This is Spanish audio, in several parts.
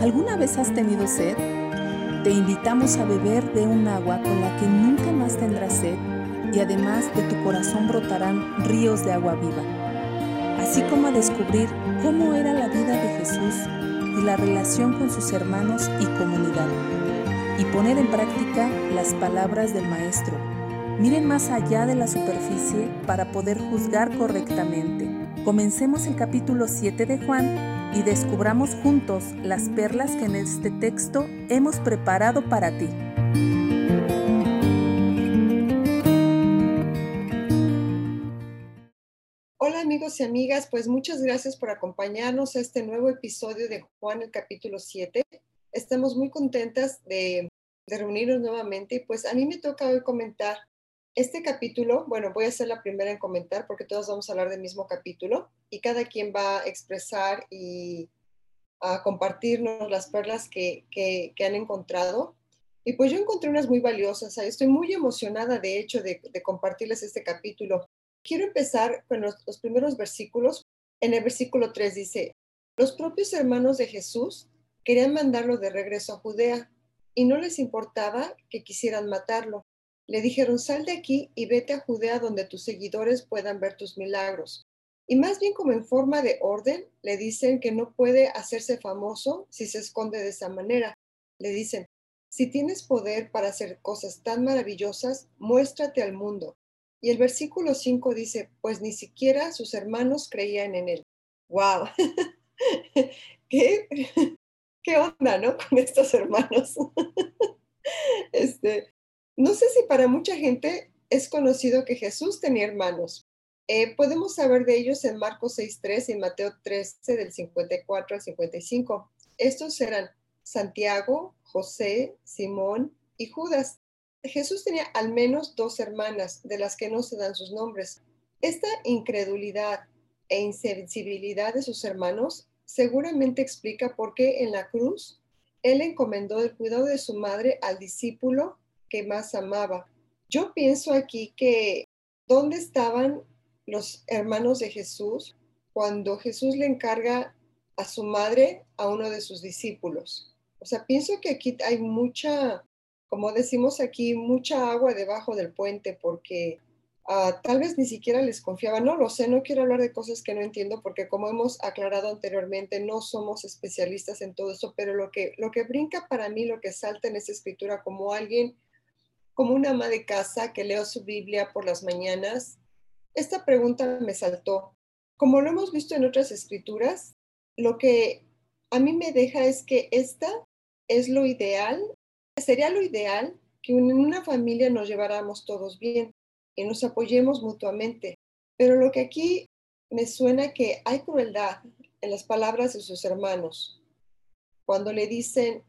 ¿Alguna vez has tenido sed? Te invitamos a beber de un agua con la que nunca más tendrás sed y además de tu corazón brotarán ríos de agua viva, así como a descubrir cómo era la vida de Jesús y la relación con sus hermanos y comunidad, y poner en práctica las palabras del Maestro. Miren más allá de la superficie para poder juzgar correctamente. Comencemos el capítulo 7 de Juan y descubramos juntos las perlas que en este texto hemos preparado para ti. Hola amigos y amigas, pues muchas gracias por acompañarnos a este nuevo episodio de Juan el capítulo 7. Estamos muy contentas de, de reunirnos nuevamente y pues a mí me toca hoy comentar este capítulo, bueno, voy a ser la primera en comentar porque todos vamos a hablar del mismo capítulo y cada quien va a expresar y a compartirnos las perlas que, han encontrado. Y pues yo encontré unas muy valiosas. Estoy muy emocionada, de hecho, de, de compartirles este capítulo. Quiero empezar con los, los primeros versículos. En el versículo 3 dice, los propios hermanos de Jesús querían mandarlo de regreso a Judea y no les importaba que quisieran matarlo le dijeron, sal de aquí y vete a Judea donde tus seguidores puedan ver tus milagros. Y más bien como en forma de orden, le dicen que no puede hacerse famoso si se esconde de esa manera. Le dicen, si tienes poder para hacer cosas tan maravillosas, muéstrate al mundo. Y el versículo 5 dice, pues ni siquiera sus hermanos creían en él. ¡Wow! ¿Qué, ¿Qué onda, no? Con estos hermanos. este, no sé si para mucha gente es conocido que Jesús tenía hermanos. Eh, podemos saber de ellos en Marcos 6.3 y Mateo 13 del 54 al 55. Estos eran Santiago, José, Simón y Judas. Jesús tenía al menos dos hermanas, de las que no se dan sus nombres. Esta incredulidad e insensibilidad de sus hermanos seguramente explica por qué en la cruz él encomendó el cuidado de su madre al discípulo que más amaba. Yo pienso aquí que, ¿dónde estaban los hermanos de Jesús cuando Jesús le encarga a su madre a uno de sus discípulos? O sea, pienso que aquí hay mucha, como decimos aquí, mucha agua debajo del puente porque ah, tal vez ni siquiera les confiaba. No lo sé, no quiero hablar de cosas que no entiendo porque como hemos aclarado anteriormente, no somos especialistas en todo eso, pero lo que, lo que brinca para mí, lo que salta en esa escritura como alguien como una ama de casa que leo su Biblia por las mañanas, esta pregunta me saltó. Como lo hemos visto en otras escrituras, lo que a mí me deja es que esta es lo ideal, sería lo ideal que en una familia nos lleváramos todos bien y nos apoyemos mutuamente. Pero lo que aquí me suena que hay crueldad en las palabras de sus hermanos. Cuando le dicen,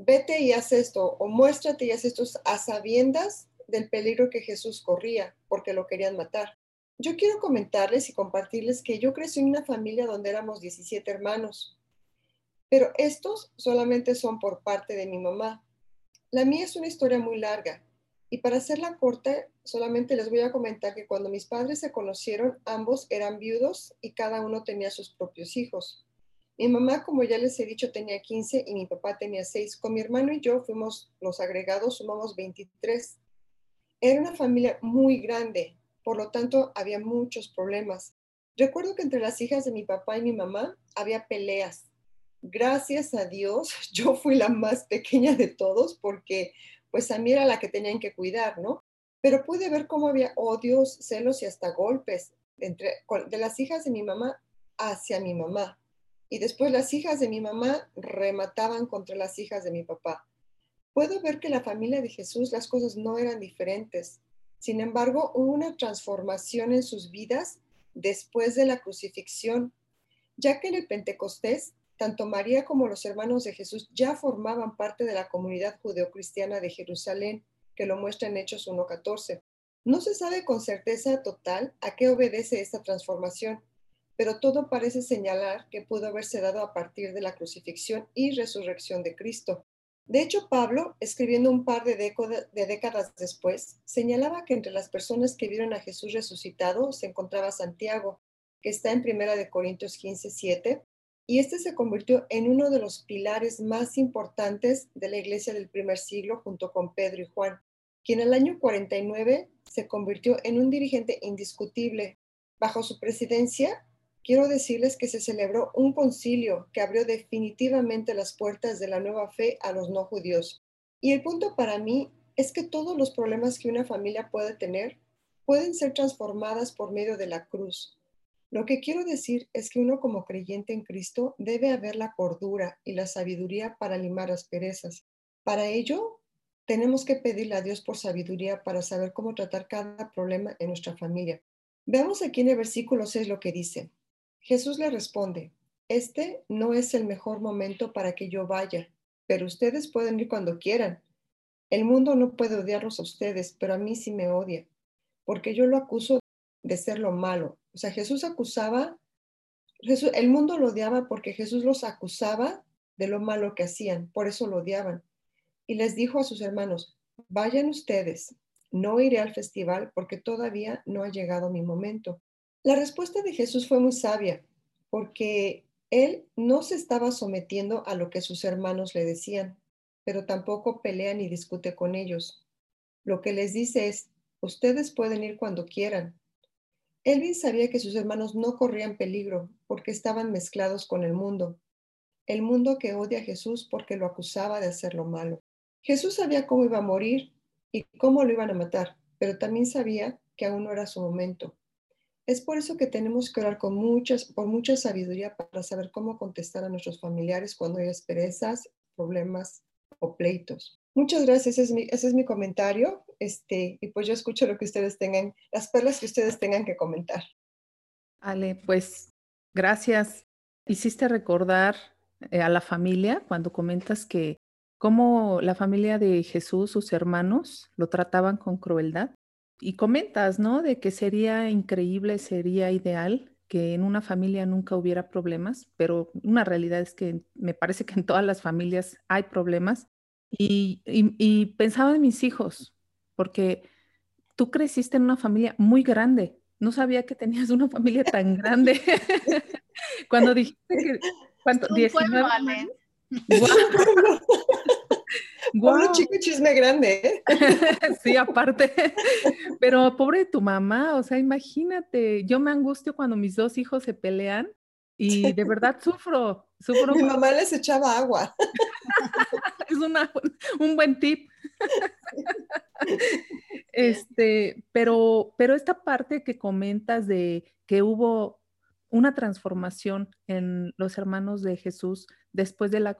vete y haz esto o muéstrate y haz esto a sabiendas del peligro que Jesús corría porque lo querían matar. Yo quiero comentarles y compartirles que yo crecí en una familia donde éramos 17 hermanos, pero estos solamente son por parte de mi mamá. La mía es una historia muy larga y para hacerla corta, solamente les voy a comentar que cuando mis padres se conocieron, ambos eran viudos y cada uno tenía sus propios hijos. Mi mamá, como ya les he dicho, tenía 15 y mi papá tenía 6. Con mi hermano y yo fuimos los agregados, sumamos 23. Era una familia muy grande, por lo tanto había muchos problemas. Recuerdo que entre las hijas de mi papá y mi mamá había peleas. Gracias a Dios, yo fui la más pequeña de todos porque pues a mí era la que tenían que cuidar, ¿no? Pero pude ver cómo había odios, celos y hasta golpes entre, de las hijas de mi mamá hacia mi mamá y después las hijas de mi mamá remataban contra las hijas de mi papá. Puedo ver que la familia de Jesús las cosas no eran diferentes. Sin embargo, hubo una transformación en sus vidas después de la crucifixión, ya que en el Pentecostés, tanto María como los hermanos de Jesús ya formaban parte de la comunidad judeocristiana de Jerusalén, que lo muestra en Hechos 1.14. No se sabe con certeza total a qué obedece esta transformación, pero todo parece señalar que pudo haberse dado a partir de la crucifixión y resurrección de Cristo. De hecho, Pablo, escribiendo un par de, décadas después, señalaba que entre las personas que vieron a Jesús resucitado se encontraba Santiago, que está en 1 Corintios 15, 7, y este se convirtió en uno de los pilares más importantes de la iglesia del primer siglo junto con Pedro y Juan, quien en el año 49 se convirtió en un dirigente indiscutible. Bajo su presidencia, quiero decirles que se celebró un concilio que abrió definitivamente las puertas de la nueva fe a los no judíos. Y el punto para mí es que todos los problemas que una familia puede tener pueden ser transformadas por medio de la cruz. Lo que quiero decir es que uno como creyente en Cristo debe haber la cordura y la sabiduría para limar asperezas. Para ello, tenemos que pedirle a Dios por sabiduría para saber cómo tratar cada problema en nuestra familia. Veamos aquí en el versículo 6 lo que dice. Jesús le responde, este no es el mejor momento para que yo vaya, pero ustedes pueden ir cuando quieran. El mundo no puede odiarlos a ustedes, pero a mí sí me odia, porque yo lo acuso de ser lo malo. O sea, Jesús acusaba, el mundo lo odiaba porque Jesús los acusaba de lo malo que hacían, por eso lo odiaban. Y les dijo a sus hermanos, vayan ustedes, no iré al festival porque todavía no ha llegado mi momento. La respuesta de Jesús fue muy sabia, porque él no se estaba sometiendo a lo que sus hermanos le decían, pero tampoco pelea ni discute con ellos. Lo que les dice es, ustedes pueden ir cuando quieran, Elvin sabía que sus hermanos no corrían peligro porque estaban mezclados con el mundo, el mundo que odia a Jesús porque lo acusaba de hacer lo malo. Jesús sabía cómo iba a morir y cómo lo iban a matar, pero también sabía que aún no era su momento. Es por eso que tenemos que orar con muchas, por mucha sabiduría para saber cómo contestar a nuestros familiares cuando hay asperezas, problemas o pleitos. Muchas gracias, ese es mi, comentario. Este, y pues yo escucho lo que ustedes tengan, las perlas que ustedes tengan que comentar. Ale, pues gracias. Hiciste recordar eh, a la familia cuando comentas que cómo la familia de Jesús, sus hermanos, lo trataban con crueldad. Y comentas, ¿no? De que sería increíble, sería ideal que en una familia nunca hubiera problemas, pero una realidad es que me parece que en todas las familias hay problemas y, pensaba en mis hijos, porque tú creciste en una familia muy grande. No sabía que tenías una familia tan grande. Cuando dijiste que... ¿Cuánto? 19 Wow. chisme grande. ¿eh? sí, aparte. Pero pobre tu mamá, o sea, imagínate, yo me angustio cuando mis dos hijos se pelean y de verdad sufro, sufro. Mi mamá les echaba agua. es un buen tip. este, pero, pero esta parte que comentas de que hubo una transformación en los hermanos de Jesús después de la,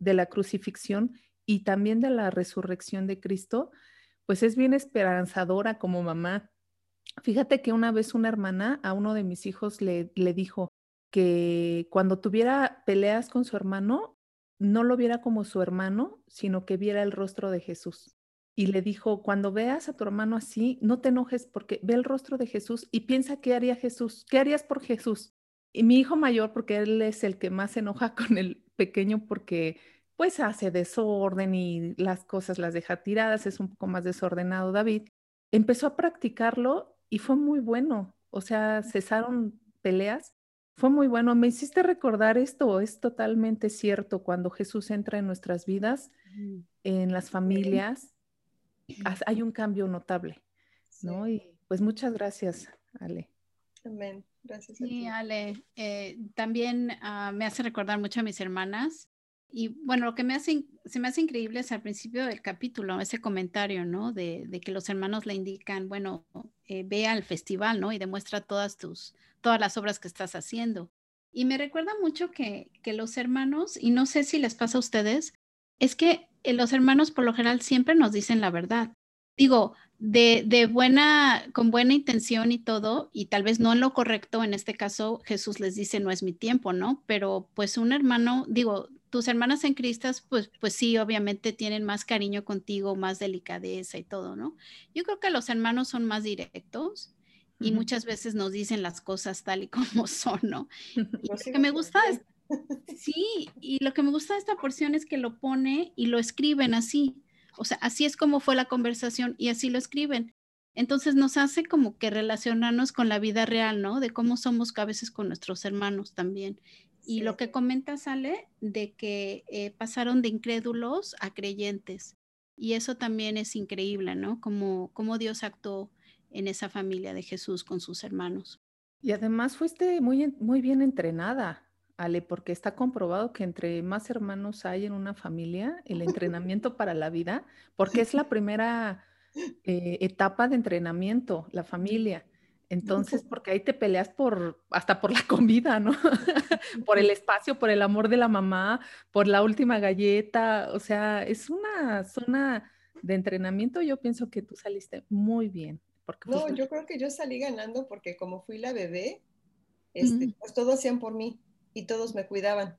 de la crucifixión y también de la resurrección de Cristo, pues es bien esperanzadora como mamá. Fíjate que una vez una hermana a uno de mis hijos le, le dijo, que cuando tuviera peleas con su hermano, no lo viera como su hermano, sino que viera el rostro de Jesús. Y le dijo, cuando veas a tu hermano así, no te enojes porque ve el rostro de Jesús y piensa qué haría Jesús, qué harías por Jesús. Y mi hijo mayor, porque él es el que más se enoja con el pequeño porque pues hace desorden y las cosas las deja tiradas, es un poco más desordenado David, empezó a practicarlo y fue muy bueno. O sea, cesaron peleas fue muy bueno. Me hiciste recordar esto, es totalmente cierto. Cuando Jesús entra en nuestras vidas, en las familias, hay un cambio notable, ¿no? Y pues muchas gracias, Ale. Amén. Gracias. Sí, Ale. Eh, también ah, me hace recordar mucho a mis hermanas. Y bueno, lo que me hace, se me hace increíble es al principio del capítulo, ese comentario, ¿no? De, que los hermanos le indican, bueno, eh, ve al festival, ¿no? Y demuestra todas tus, todas las obras que estás haciendo. Y me recuerda mucho que, que los hermanos, y no sé si les pasa a ustedes, es que eh, los hermanos por lo general siempre nos dicen la verdad. Digo, de, de, buena, con buena intención y todo, y tal vez no en lo correcto, en este caso Jesús les dice, no es mi tiempo, ¿no? Pero pues un hermano, digo, tus hermanas en Cristo, pues, pues sí, obviamente tienen más cariño contigo, más delicadeza y todo, ¿no? Yo creo que los hermanos son más directos y muchas veces nos dicen las cosas tal y como son, ¿no? Y lo que me gusta es, sí, y lo que me gusta de esta porción es que lo pone y lo escriben así. O sea, así es como fue la conversación y así lo escriben. Entonces nos hace como que relacionarnos con la vida real, ¿no? De cómo somos a veces con nuestros hermanos también. Y lo que comenta sale de que eh, pasaron de incrédulos a creyentes. Y eso también es increíble, ¿no? Como, como Dios actuó en esa familia de Jesús con sus hermanos. Y además fuiste muy, muy bien entrenada, Ale, porque está comprobado que entre más hermanos hay en una familia, el entrenamiento para la vida, porque es la primera eh, etapa de entrenamiento, la familia. Entonces, porque ahí te peleas por, hasta por la comida, ¿no? por el espacio, por el amor de la mamá, por la última galleta. O sea, es una zona de entrenamiento. Yo pienso que tú saliste muy bien. Porque no, yo creo que yo salí ganando porque como fui la bebé, este, pues todos hacían por mí y todos me cuidaban.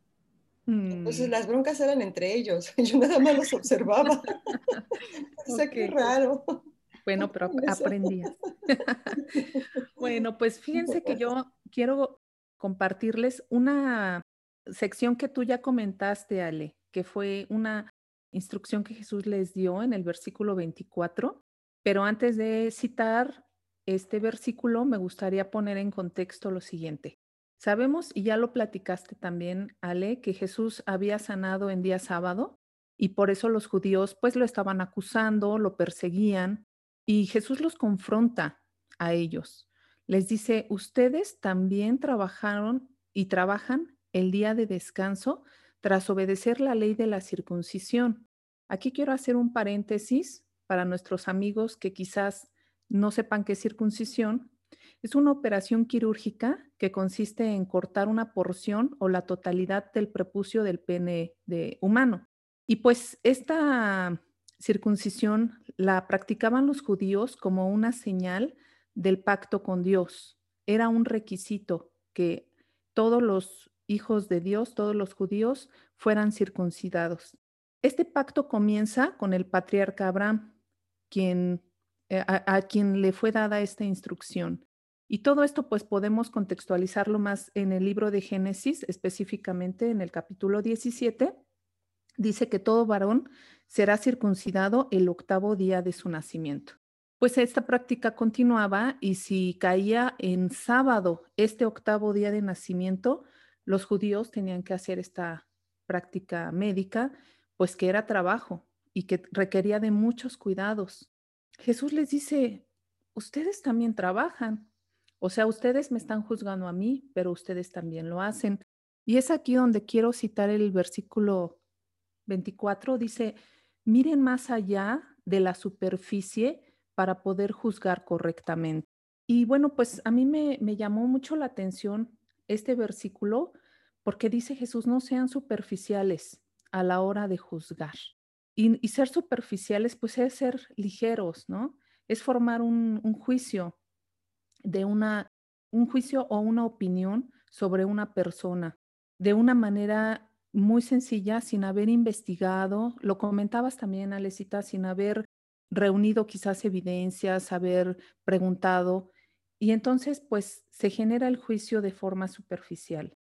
Entonces mm. las broncas eran entre ellos, yo nada más los observaba. o sea, qué raro. Bueno, pero aprendías. bueno, pues fíjense que yo quiero compartirles una sección que tú ya comentaste, Ale, que fue una instrucción que Jesús les dio en el versículo 24. Pero antes de citar este versículo, me gustaría poner en contexto lo siguiente. Sabemos, y ya lo platicaste también, Ale, que Jesús había sanado en día sábado y por eso los judíos pues lo estaban acusando, lo perseguían y Jesús los confronta a ellos. Les dice, ustedes también trabajaron y trabajan el día de descanso tras obedecer la ley de la circuncisión. Aquí quiero hacer un paréntesis para nuestros amigos que quizás no sepan qué es circuncisión. Es una operación quirúrgica que consiste en cortar una porción o la totalidad del prepucio del pene de humano. Y pues esta circuncisión la practicaban los judíos como una señal del pacto con Dios. Era un requisito que todos los hijos de Dios, todos los judíos, fueran circuncidados. Este pacto comienza con el patriarca Abraham, eh, a, quien le fue dada esta instrucción. Y todo esto pues podemos contextualizarlo más en el libro de Génesis, específicamente en el capítulo 17. Dice que todo varón será circuncidado el octavo día de su nacimiento. Pues esta práctica continuaba y si caía en sábado este octavo día de nacimiento, los judíos tenían que hacer esta práctica médica, pues que era trabajo y que requería de muchos cuidados. Jesús les dice, ustedes también trabajan, o sea, ustedes me están juzgando a mí, pero ustedes también lo hacen. Y es aquí donde quiero citar el versículo 24, dice, miren más allá de la superficie para poder juzgar correctamente. Y bueno, pues a mí me, llamó mucho la atención este versículo porque dice Jesús, no sean superficiales a la hora de juzgar. Y, ser superficiales, pues es ser ligeros, ¿no? Es formar un, un juicio de una, un juicio o una opinión sobre una persona de una manera muy sencilla, sin haber investigado, lo comentabas también, Alecita, sin haber reunido quizás evidencias, haber preguntado, y entonces pues se genera el juicio de forma superficial.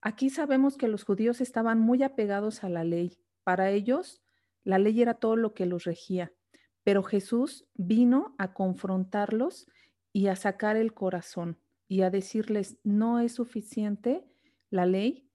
Aquí sabemos que los judíos estaban muy apegados a la ley. Para ellos, la ley era todo lo que los regía, pero Jesús vino a confrontarlos y a sacar el corazón y a decirles, no es suficiente la ley,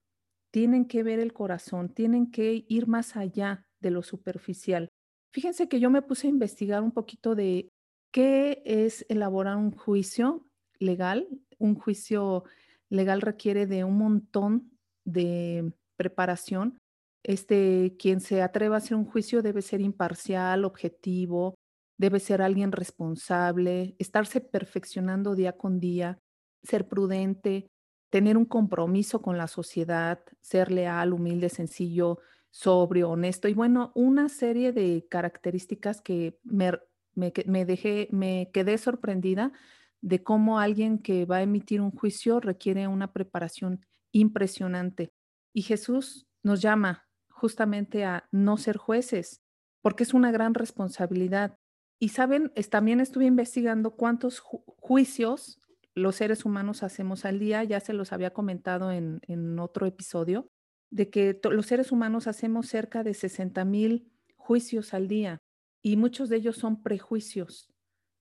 tienen que ver el corazón, tienen que ir más allá de lo superficial. Fíjense que yo me puse a investigar un poquito de qué es elaborar un juicio legal. Un juicio legal requiere de un montón de preparación. Este, quien se atreva a hacer un juicio debe ser imparcial, objetivo, debe ser alguien responsable, estarse perfeccionando día con día, ser prudente, tener un compromiso con la sociedad, ser leal, humilde, sencillo, sobrio, honesto y bueno, una serie de características que me, dejé, me quedé sorprendida de cómo alguien que va a emitir un juicio requiere una preparación impresionante. Y Jesús nos llama justamente a no ser jueces, porque es una gran responsabilidad. Y saben, también estuve investigando cuántos juicios los seres humanos hacemos al día, ya se los había comentado en, otro episodio, de que los seres humanos hacemos cerca de 60 mil juicios al día y muchos de ellos son prejuicios.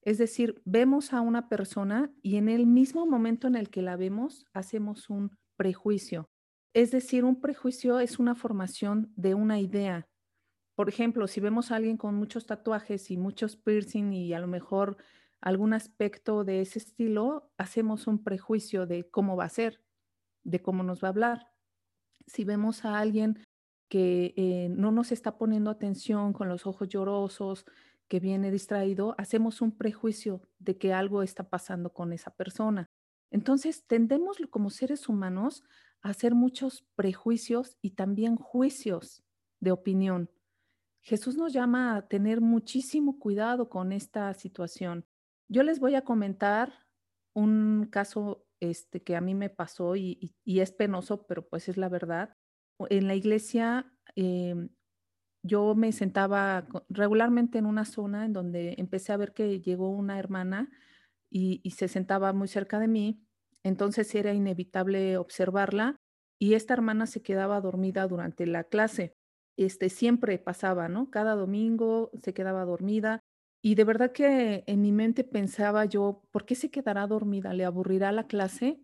Es decir, vemos a una persona y en el mismo momento en el que la vemos hacemos un prejuicio. Es decir, un prejuicio es una formación de una idea. Por ejemplo, si vemos a alguien con muchos tatuajes y muchos piercing y a lo mejor algún aspecto de ese estilo, hacemos un prejuicio de cómo va a ser, de cómo nos va a hablar. Si vemos a alguien que eh, no nos está poniendo atención con los ojos llorosos, que viene distraído, hacemos un prejuicio de que algo está pasando con esa persona. Entonces, tendemos como seres humanos a hacer muchos prejuicios y también juicios de opinión. Jesús nos llama a tener muchísimo cuidado con esta situación. Yo les voy a comentar un caso este, que a mí me pasó y, es penoso, pero pues es la verdad. En la iglesia em, yo me sentaba regularmente en una zona en donde empecé a ver que llegó una hermana y, y se sentaba muy cerca de mí, entonces era inevitable observarla y esta hermana se quedaba dormida durante la clase. Este siempre pasaba, ¿no? Cada domingo se quedaba dormida y de verdad que en mi mente pensaba yo, ¿por qué se quedará dormida? ¿Le aburrirá la clase?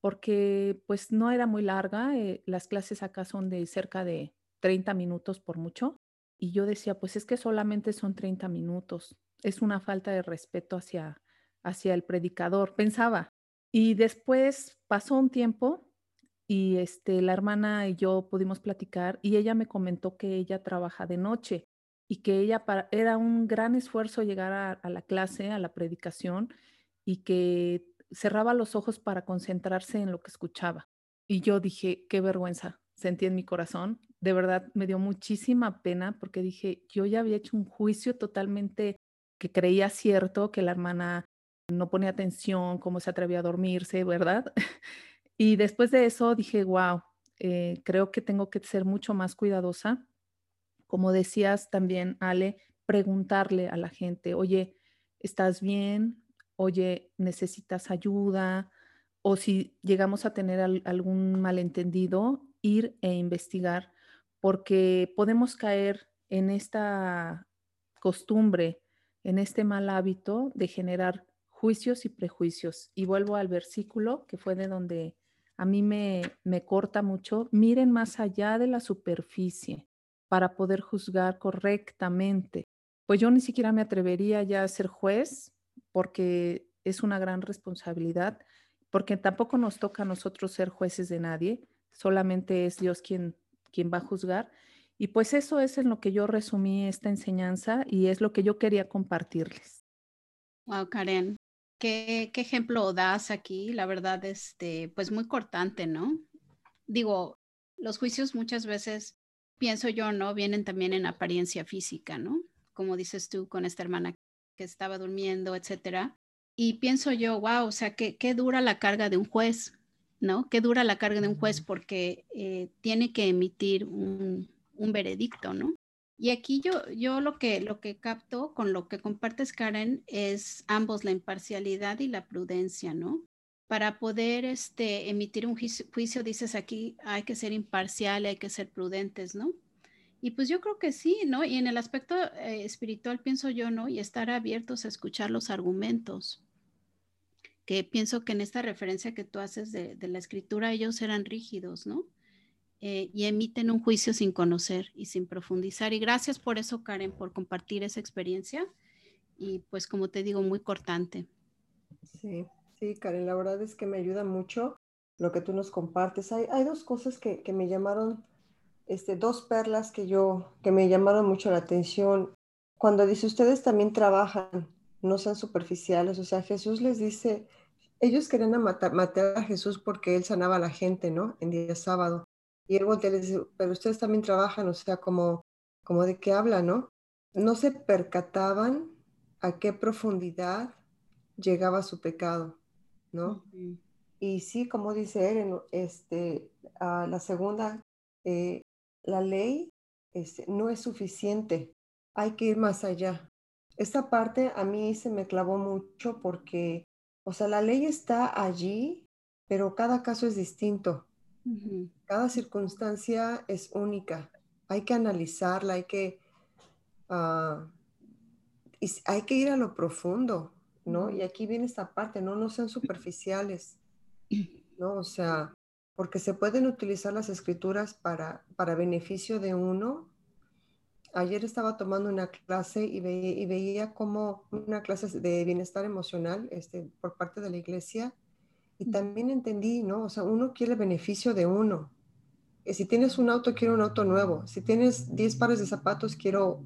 Porque pues no era muy larga, eh, las clases acá son de cerca de 30 minutos por mucho. Y yo decía, pues es que solamente son 30 minutos. Es una falta de respeto hacia, hacia el predicador, pensaba. Y después pasó un tiempo y este, la hermana y yo pudimos platicar y ella me comentó que ella trabaja de noche y que ella era un gran esfuerzo llegar a, la clase, a la predicación, y que cerraba los ojos para concentrarse en lo que escuchaba. Y yo dije, qué vergüenza, sentí en mi corazón. De verdad me dio muchísima pena porque dije, yo ya había hecho un juicio totalmente que creía cierto, que la hermana no ponía atención, cómo se atrevía a dormirse, ¿verdad? y después de eso dije, wow, eh, creo que tengo que ser mucho más cuidadosa como decías también, Ale, preguntarle a la gente, oye, ¿estás bien? Oye, ¿necesitas ayuda? O si llegamos a tener algún malentendido, ir e investigar, porque podemos caer en esta costumbre, en este mal hábito de generar juicios y prejuicios. Y vuelvo al versículo que fue de donde a mí me, me corta mucho. Miren más allá de la superficie para poder juzgar correctamente. Pues yo ni siquiera me atrevería ya a ser juez porque es una gran responsabilidad, porque tampoco nos toca a nosotros ser jueces de nadie, solamente es Dios quien, quien va a juzgar. Y pues eso es en lo que yo resumí esta enseñanza y es lo que yo quería compartirles. Wow, Karen, ¿qué, ejemplo das aquí? La verdad, este, pues muy cortante, ¿no? Digo, los juicios muchas veces pienso yo, ¿no? Vienen también en apariencia física, ¿no? Como dices tú con esta hermana que estaba durmiendo, etcétera. Y pienso yo, wow, o sea, qué, qué dura la carga de un juez, ¿no? Qué dura la carga de un juez porque eh, tiene que emitir un, un, veredicto, ¿no? Y aquí yo, yo lo, que, lo que capto con lo que compartes, Karen, es ambos, la imparcialidad y la prudencia, ¿no? Para poder este, emitir un juicio, dices aquí, hay que ser imparcial, hay que ser prudentes, ¿no? Y pues yo creo que sí, ¿no? Y en el aspecto eh, espiritual pienso yo, ¿no? Y estar abiertos a escuchar los argumentos, que pienso que en esta referencia que tú haces de, la escritura, ellos eran rígidos, ¿no? Eh, y emiten un juicio sin conocer y sin profundizar. Y gracias por eso, Karen, por compartir esa experiencia. Y pues como te digo, muy cortante. Sí, Sí, Karen, la verdad es que me ayuda mucho lo que tú nos compartes. Hay, dos cosas que, me llamaron, este, dos perlas que yo, que me llamaron mucho la atención. Cuando dice, ustedes también trabajan, no sean superficiales. O sea, Jesús les dice, ellos querían matar, a Jesús porque él sanaba a la gente, ¿no? En día sábado. Y él voltea les dice, pero ustedes también trabajan, o sea, como, como de qué habla, ¿no? No se percataban a qué profundidad llegaba su pecado. ¿No? Y sí, como dice él, este, la segunda, eh, la ley este, no es suficiente, hay que ir más allá. Esta parte a mí se me clavó mucho porque, o sea, la ley está allí, pero cada caso es distinto. Cada circunstancia es única. Hay que analizarla, hay que, ah, hay que ir a lo profundo. ¿No? Y aquí viene esta parte, ¿no? No sean superficiales, ¿no? O sea, porque se pueden utilizar las escrituras para, para beneficio de uno. Ayer estaba tomando una clase y, y veía como una clase de bienestar emocional este, por parte de la iglesia y también entendí, ¿no? O sea, uno quiere el beneficio de uno. Si tienes un auto, quiero un auto nuevo. Si tienes 10 pares de zapatos, quiero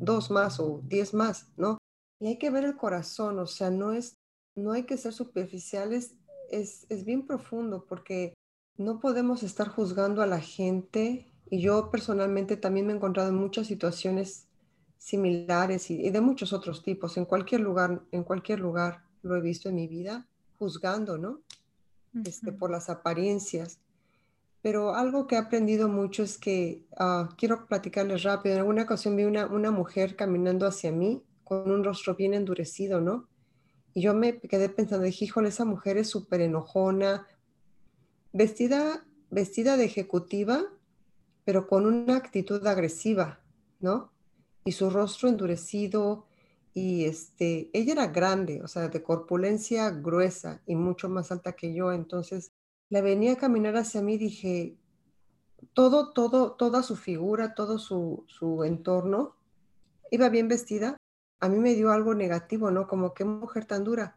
dos más o 10 más, ¿no? Y hay que ver el corazón, o sea, no es, no hay que ser superficiales, es, es bien profundo porque no podemos estar juzgando a la gente y yo personalmente también me he encontrado en muchas situaciones similares y, de muchos otros tipos, en cualquier lugar, en cualquier lugar lo he visto en mi vida, juzgando, ¿no? este, por las apariencias. Pero algo que he aprendido mucho es que, ah, quiero platicarles rápido, en alguna ocasión vi una, una mujer caminando hacia mí con un rostro bien endurecido, ¿no? Y yo me quedé pensando, dije, híjole, esa mujer es súper enojona, vestida, vestida de ejecutiva, pero con una actitud agresiva, ¿no? Y su rostro endurecido, y este, ella era grande, o sea, de corpulencia gruesa y mucho más alta que yo, entonces la venía a caminar hacia mí, dije, todo, todo, toda su figura, todo su, su entorno, iba bien vestida, a mí me dio algo negativo, ¿no? Como qué mujer tan dura.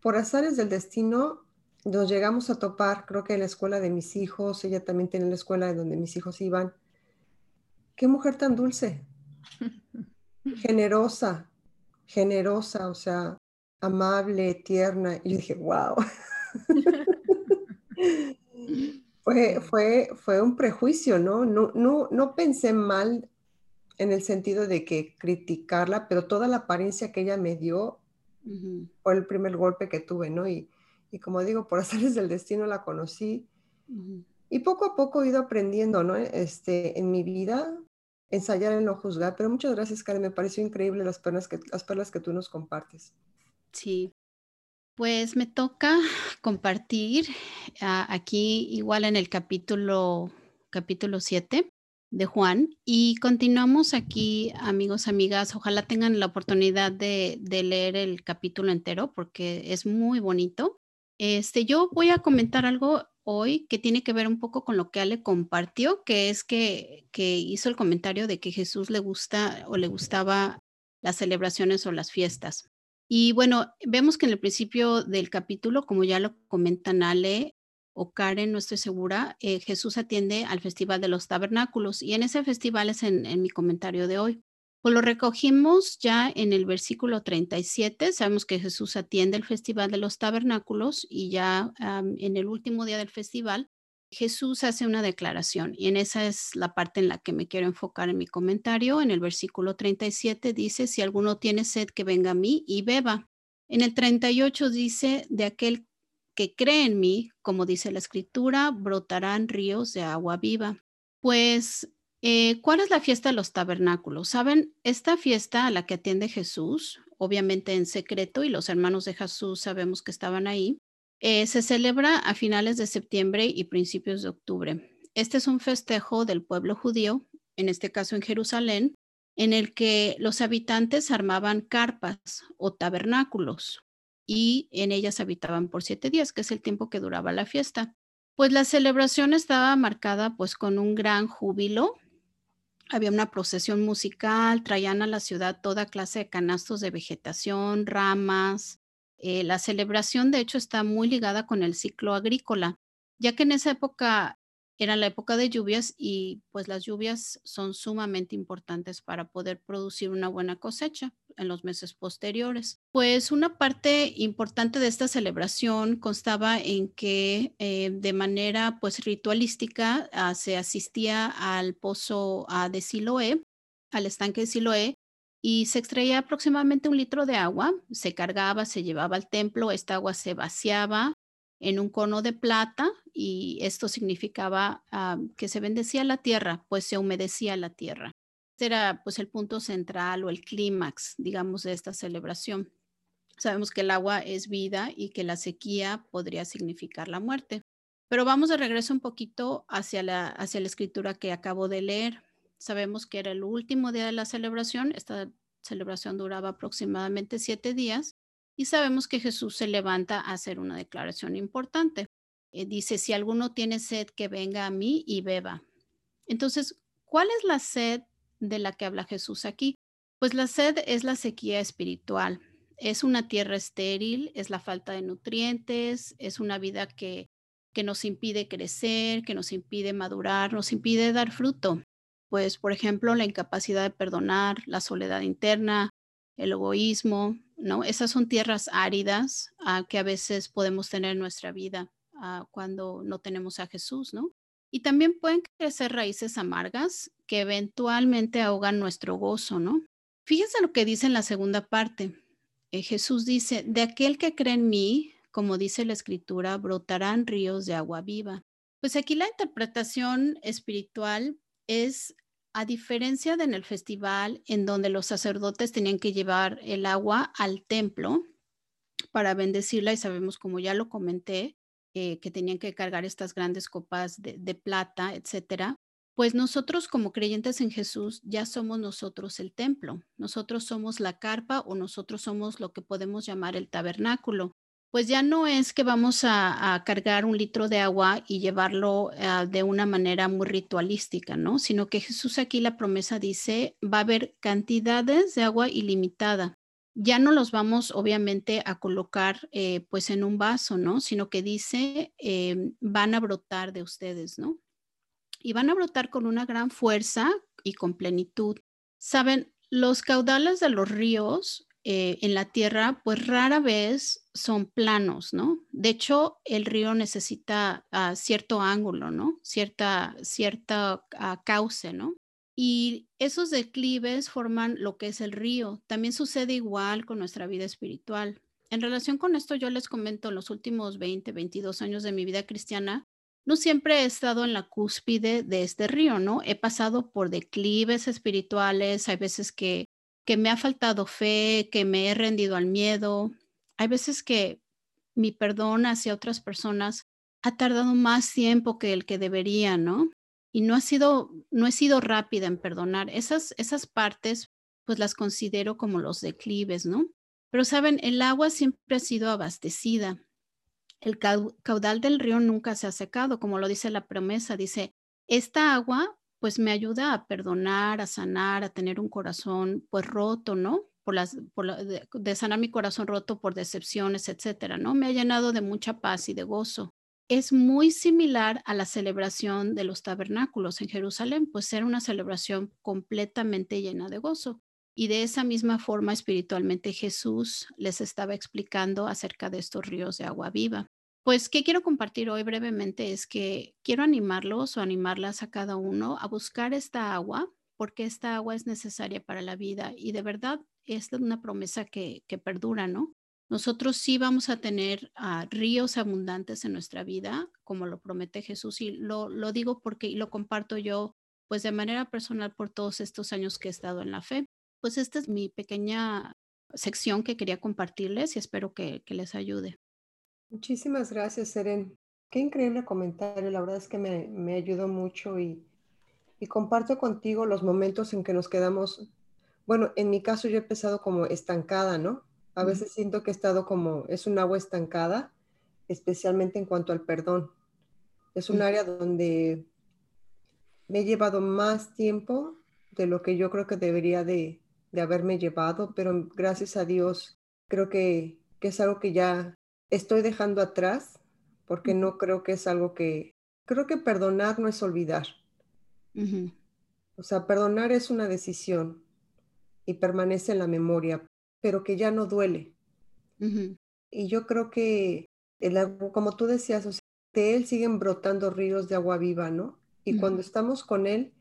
Por azares del destino, nos llegamos a topar, creo que en la escuela de mis hijos, ella también tiene la escuela de donde mis hijos iban. Qué mujer tan dulce, generosa, generosa, o sea, amable, tierna. Y yo dije, wow. fue, fue, fue un prejuicio, ¿no? No, no, no pensé mal en el sentido de que criticarla, pero toda la apariencia que ella me dio fue el primer golpe que tuve, ¿no? Y, y como digo, por hacerles del destino la conocí. Y poco a poco he ido aprendiendo, ¿no? Este, en mi vida, ensayar en no juzgar. Pero muchas gracias, Karen. Me pareció increíble las perlas que, las perlas que tú nos compartes. Sí. Pues me toca compartir ah, aquí igual en el capítulo capítulo 7 de Juan y continuamos aquí amigos amigas ojalá tengan la oportunidad de, leer el capítulo entero porque es muy bonito este, yo voy a comentar algo hoy que tiene que ver un poco con lo que Ale compartió, que es que, que hizo el comentario de que Jesús le gusta o le gustaba las celebraciones o las fiestas. Y bueno, vemos que en el principio del capítulo, como ya lo comentan Ale o Karen, no estoy segura, eh, Jesús atiende al Festival de los Tabernáculos y en ese festival es en mi comentario de hoy. Pues lo recogimos ya en el versículo 37. Sabemos que Jesús atiende el festival de los tabernáculos y ya en el último día del festival, Jesús hace una declaración y en esa es la parte en la que me quiero enfocar en mi comentario. En el versículo 37 dice, si alguno tiene sed, que venga a mí y beba. En el 38 dice, de aquel que cree en mí, como dice la escritura, brotarán ríos de agua viva. Pues eh, ¿Cuál es la fiesta de los tabernáculos? Saben, esta fiesta a la que atiende Jesús, obviamente en secreto, y los hermanos de Jesús sabemos que estaban ahí, eh, se celebra a finales de septiembre y principios de octubre. Este es un festejo del pueblo judío, en este caso en Jerusalén, en el que los habitantes armaban carpas o tabernáculos y en ellas habitaban por siete días, que es el tiempo que duraba la fiesta. Pues la celebración estaba marcada pues con un gran júbilo había una procesión musical, traían a la ciudad toda clase de canastos de vegetación, ramas. Eh, la celebración, de hecho, está muy ligada con el ciclo agrícola, ya que en esa época era la época de lluvias y pues las lluvias son sumamente importantes para poder producir una buena cosecha en los meses posteriores. Pues una parte importante de esta celebración constaba en que eh, de manera pues ritualística ah, se asistía al pozo ah, de Siloé, al estanque de Siloé, y se extraía aproximadamente un litro de agua, se cargaba, se llevaba al templo, esta agua se vaciaba en un cono de plata y esto significaba ah, que se bendecía la tierra, pues se humedecía la tierra. Este era pues el punto central o el clímax, digamos, de esta celebración. Sabemos que el agua es vida y que la sequía podría significar la muerte. Pero vamos de regreso un poquito hacia la, hacia la escritura que acabo de leer. Sabemos que era el último día de la celebración. Esta celebración duraba aproximadamente siete días y sabemos que Jesús se levanta a hacer una declaración importante. eh, dice, si alguno tiene sed, que venga a mí y beba. Entonces, ¿cuál es la sed de la que habla Jesús aquí? Pues la sed es la sequía espiritual. Es una tierra estéril, es la falta de nutrientes, es una vida que, que nos impide crecer, que nos impide madurar, nos impide dar fruto. Pues, por ejemplo, la incapacidad de perdonar, la soledad interna, el egoísmo, ¿no? Esas son tierras áridas ah, que a veces podemos tener en nuestra vida ah, cuando no tenemos a Jesús, ¿no? Y también pueden crecer raíces amargas que eventualmente ahogan nuestro gozo, ¿no? Fíjense lo que dice en la segunda parte. Eh, Jesús dice, de aquel que cree en mí, como dice la escritura, brotarán ríos de agua viva. Pues aquí la interpretación espiritual es a diferencia de en el festival, en donde los sacerdotes tenían que llevar el agua al templo para bendecirla, y sabemos, como ya lo comenté, eh, que tenían que cargar estas grandes copas de, de plata, etcétera. Pues nosotros como creyentes en Jesús ya somos nosotros el templo, nosotros somos la carpa o nosotros somos lo que podemos llamar el tabernáculo pues ya no es que vamos a, cargar un litro de agua y llevarlo ah, de una manera muy ritualística, ¿no? Sino que Jesús aquí la promesa dice, va a haber cantidades de agua ilimitada. Ya no los vamos obviamente a colocar eh, pues en un vaso, ¿no? Sino que dice, em, van a brotar de ustedes, ¿no? Y van a brotar con una gran fuerza y con plenitud. Saben, los caudales de los ríos eh, en la tierra, pues rara vez son planos, ¿no? De hecho, el río necesita ah, cierto ángulo, ¿no? Cierta, cierta ah, cauce, ¿no? Y esos declives forman lo que es el río. También sucede igual con nuestra vida espiritual. En relación con esto, yo les comento, en los últimos 20, 22 años de mi vida cristiana, no siempre he estado en la cúspide de este río, ¿no? He pasado por declives espirituales, hay veces que que me ha faltado fe, que me he rendido al miedo. Hay veces que mi perdón hacia otras personas ha tardado más tiempo que el que debería, ¿no? Y no ha sido, no he sido rápida en perdonar. Esas, esas partes, pues las considero como los declives, ¿no? Pero saben, el agua siempre ha sido abastecida. El caudal del río nunca se ha secado, como lo dice la promesa. Dice, esta agua pues me ayuda a perdonar, a sanar, a tener un corazón pues roto, ¿no? Por las, por de, sanar mi corazón roto por decepciones, etcétera, ¿no? Me ha llenado de mucha paz y de gozo. Es muy similar a la celebración de los tabernáculos en Jerusalén, pues era una celebración completamente llena de gozo. Y de esa misma forma espiritualmente Jesús les estaba explicando acerca de estos ríos de agua viva. Pues, ¿qué quiero compartir hoy brevemente? Es que quiero animarlos o animarlas a cada uno a buscar esta agua, porque esta agua es necesaria para la vida y de verdad es una promesa que, que perdura, ¿no? Nosotros sí vamos a tener ah, ríos abundantes en nuestra vida, como lo promete Jesús, y lo, lo digo porque y lo comparto yo, pues de manera personal por todos estos años que he estado en la fe. Pues esta es mi pequeña sección que quería compartirles y espero que les ayude. Muchísimas gracias, Seren. Qué increíble comentario. La verdad es que me, me ayudó mucho y, y, comparto contigo los momentos en que nos quedamos. Bueno, en mi caso yo he empezado como estancada, ¿no? A veces siento que he estado como, es un agua estancada, especialmente en cuanto al perdón. Es un área donde me he llevado más tiempo de lo que yo creo que debería de, de haberme llevado, pero gracias a Dios creo que, que es algo que ya estoy dejando atrás porque no creo que es algo que, creo que perdonar no es olvidar. O sea, perdonar es una decisión y permanece en la memoria, pero que ya no duele. Y yo creo que, el, como tú decías, de él siguen brotando ríos de agua viva, ¿no? Y cuando estamos con él,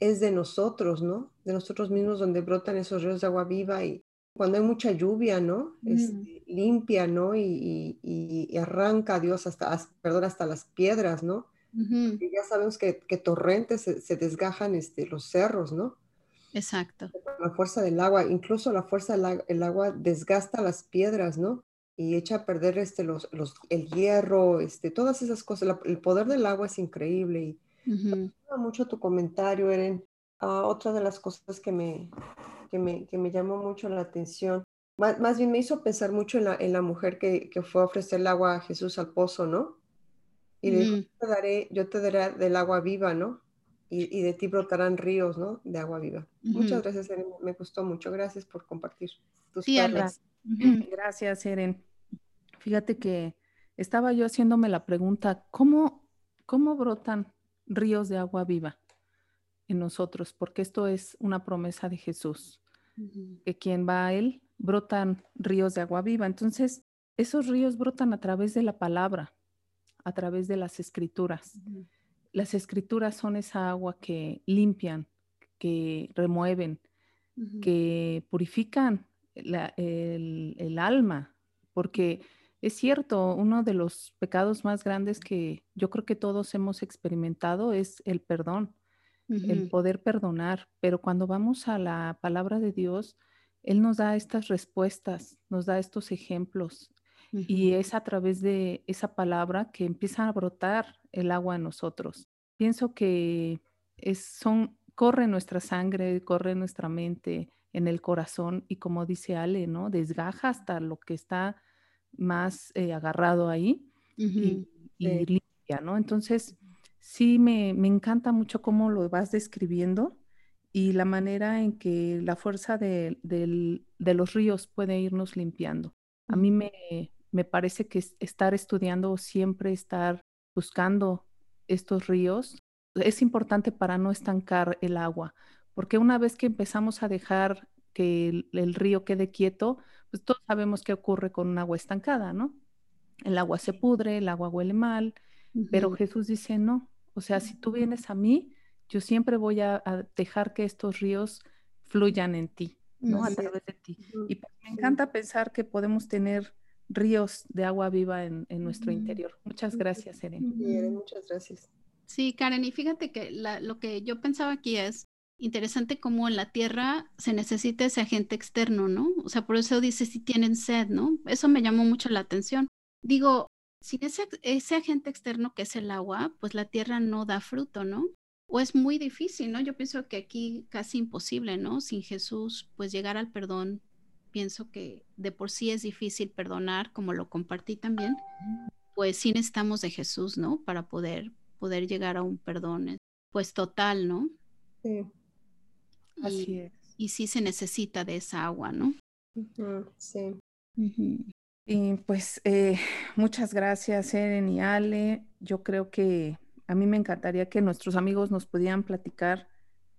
es de nosotros, ¿no? De nosotros mismos donde brotan esos ríos de agua viva y, cuando hay mucha lluvia, ¿no? Este, limpia, ¿no? Y, arranca Dios hasta, perdón, hasta las piedras, ¿no? Y ya sabemos que, torrentes se, desgajan este, los cerros, ¿no? Exacto. La fuerza del agua, incluso la fuerza del agua desgasta las piedras, ¿no? Y echa a perder este, los, los, el hierro, este, todas esas cosas. el poder del agua es increíble. Y me mucho tu comentario, Eren. Ah, otra de las cosas que me, que me, que me llamó mucho la atención. Más, bien me hizo pensar mucho en la, en la mujer que, que, fue a ofrecer el agua a Jesús al pozo, ¿no? Y le dijo, yo te daré, yo te daré del agua viva, ¿no? Y, de ti brotarán ríos, ¿no? De agua viva. Muchas gracias, Eren. Me gustó mucho. Gracias por compartir tus sí, Gracias, Eren. Fíjate que estaba yo haciéndome la pregunta, ¿cómo, cómo brotan ríos de agua viva en nosotros? Porque esto es una promesa de Jesús, que quien va a Él brotan ríos de agua viva. Entonces, esos ríos brotan a través de la palabra, a través de las escrituras. Las escrituras son esa agua que limpian, que remueven, que purifican el, el, alma, porque es cierto, uno de los pecados más grandes que yo creo que todos hemos experimentado es el perdón, el poder perdonar, pero cuando vamos a la palabra de Dios, Él nos da estas respuestas, nos da estos ejemplos, y es a través de esa palabra que empieza a brotar el agua en nosotros. Pienso que es, son, corre nuestra sangre, corre nuestra mente en el corazón y como dice Ale, ¿no? Desgaja hasta lo que está más eh, agarrado ahí y, limpia, ¿no? Entonces, sí me, encanta mucho cómo lo vas describiendo y la manera en que la fuerza de, de los ríos puede irnos limpiando. A mí me, me parece que estar estudiando siempre estar buscando estos ríos es importante para no estancar el agua, porque una vez que empezamos a dejar que el, río quede quieto, pues todos sabemos qué ocurre con un agua estancada, ¿no? El agua se pudre, el agua huele mal, pero Jesús dice, no, o sea, si tú vienes a mí, yo siempre voy a, dejar que estos ríos fluyan en ti, ¿no? a través de ti. Y pues, me encanta pensar que podemos tener ríos de agua viva en, nuestro interior. Muchas gracias, Eren. muchas gracias. Sí, Karen, y fíjate que lo que yo pensaba aquí es interesante cómo en la tierra se necesita ese agente externo, ¿no? O sea, por eso dice si tienen sed, ¿no? Eso me llamó mucho la atención. Digo, sin ese, ese agente externo que es el agua, pues la tierra no da fruto, ¿no? O es muy difícil, ¿no? Yo pienso que aquí casi imposible, ¿no? Sin Jesús, pues llegar al perdón pienso que de por sí es difícil perdonar, como lo compartí también, pues sí necesitamos de Jesús, ¿no? Para poder, poder llegar a un perdón, pues total, ¿no? Sí. Así es. Y sí se necesita de esa agua, ¿no? sí. Y pues eh, muchas gracias, Eren y Ale. Yo creo que a mí me encantaría que nuestros amigos nos pudieran platicar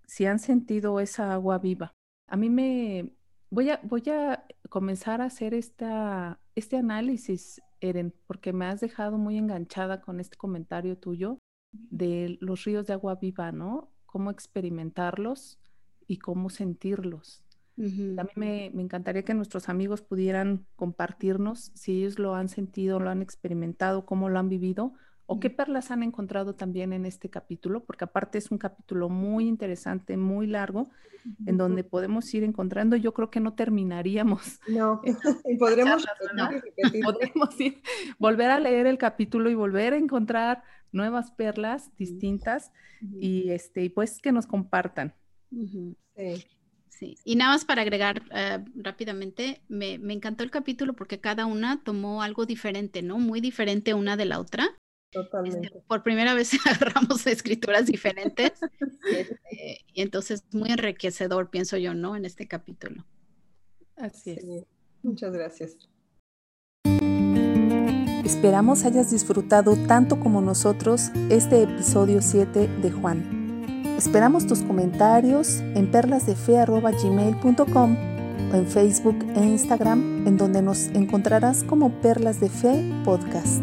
si han sentido esa agua viva. A mí me, Voy a, voy a comenzar a hacer esta, este análisis, Eren, porque me has dejado muy enganchada con este comentario tuyo de los ríos de agua viva, ¿no? Cómo experimentarlos y cómo sentirlos. A mí me, me, encantaría que nuestros amigos pudieran compartirnos si ellos lo han sentido, lo han experimentado, cómo lo han vivido o qué perlas han encontrado también en este capítulo, porque aparte es un capítulo muy interesante, muy largo, en donde podemos ir encontrando, yo creo que no terminaríamos. No, y podremos, podremos ir, volver a leer el capítulo y volver a encontrar nuevas perlas distintas y este, pues que nos compartan. Sí. Sí, y nada más para agregar eh, rápidamente, me, me, encantó el capítulo porque cada una tomó algo diferente, ¿no? Muy diferente una de la otra. Este, por primera vez agarramos escrituras diferentes este, y entonces muy enriquecedor, pienso yo, ¿no? En este capítulo. Así es. Muchas gracias. Esperamos hayas disfrutado tanto como nosotros este episodio 7 de Juan. Esperamos tus comentarios en perlasdefe.gmail.com o en Facebook e Instagram, en donde nos encontrarás como Perlas de Fe Podcast.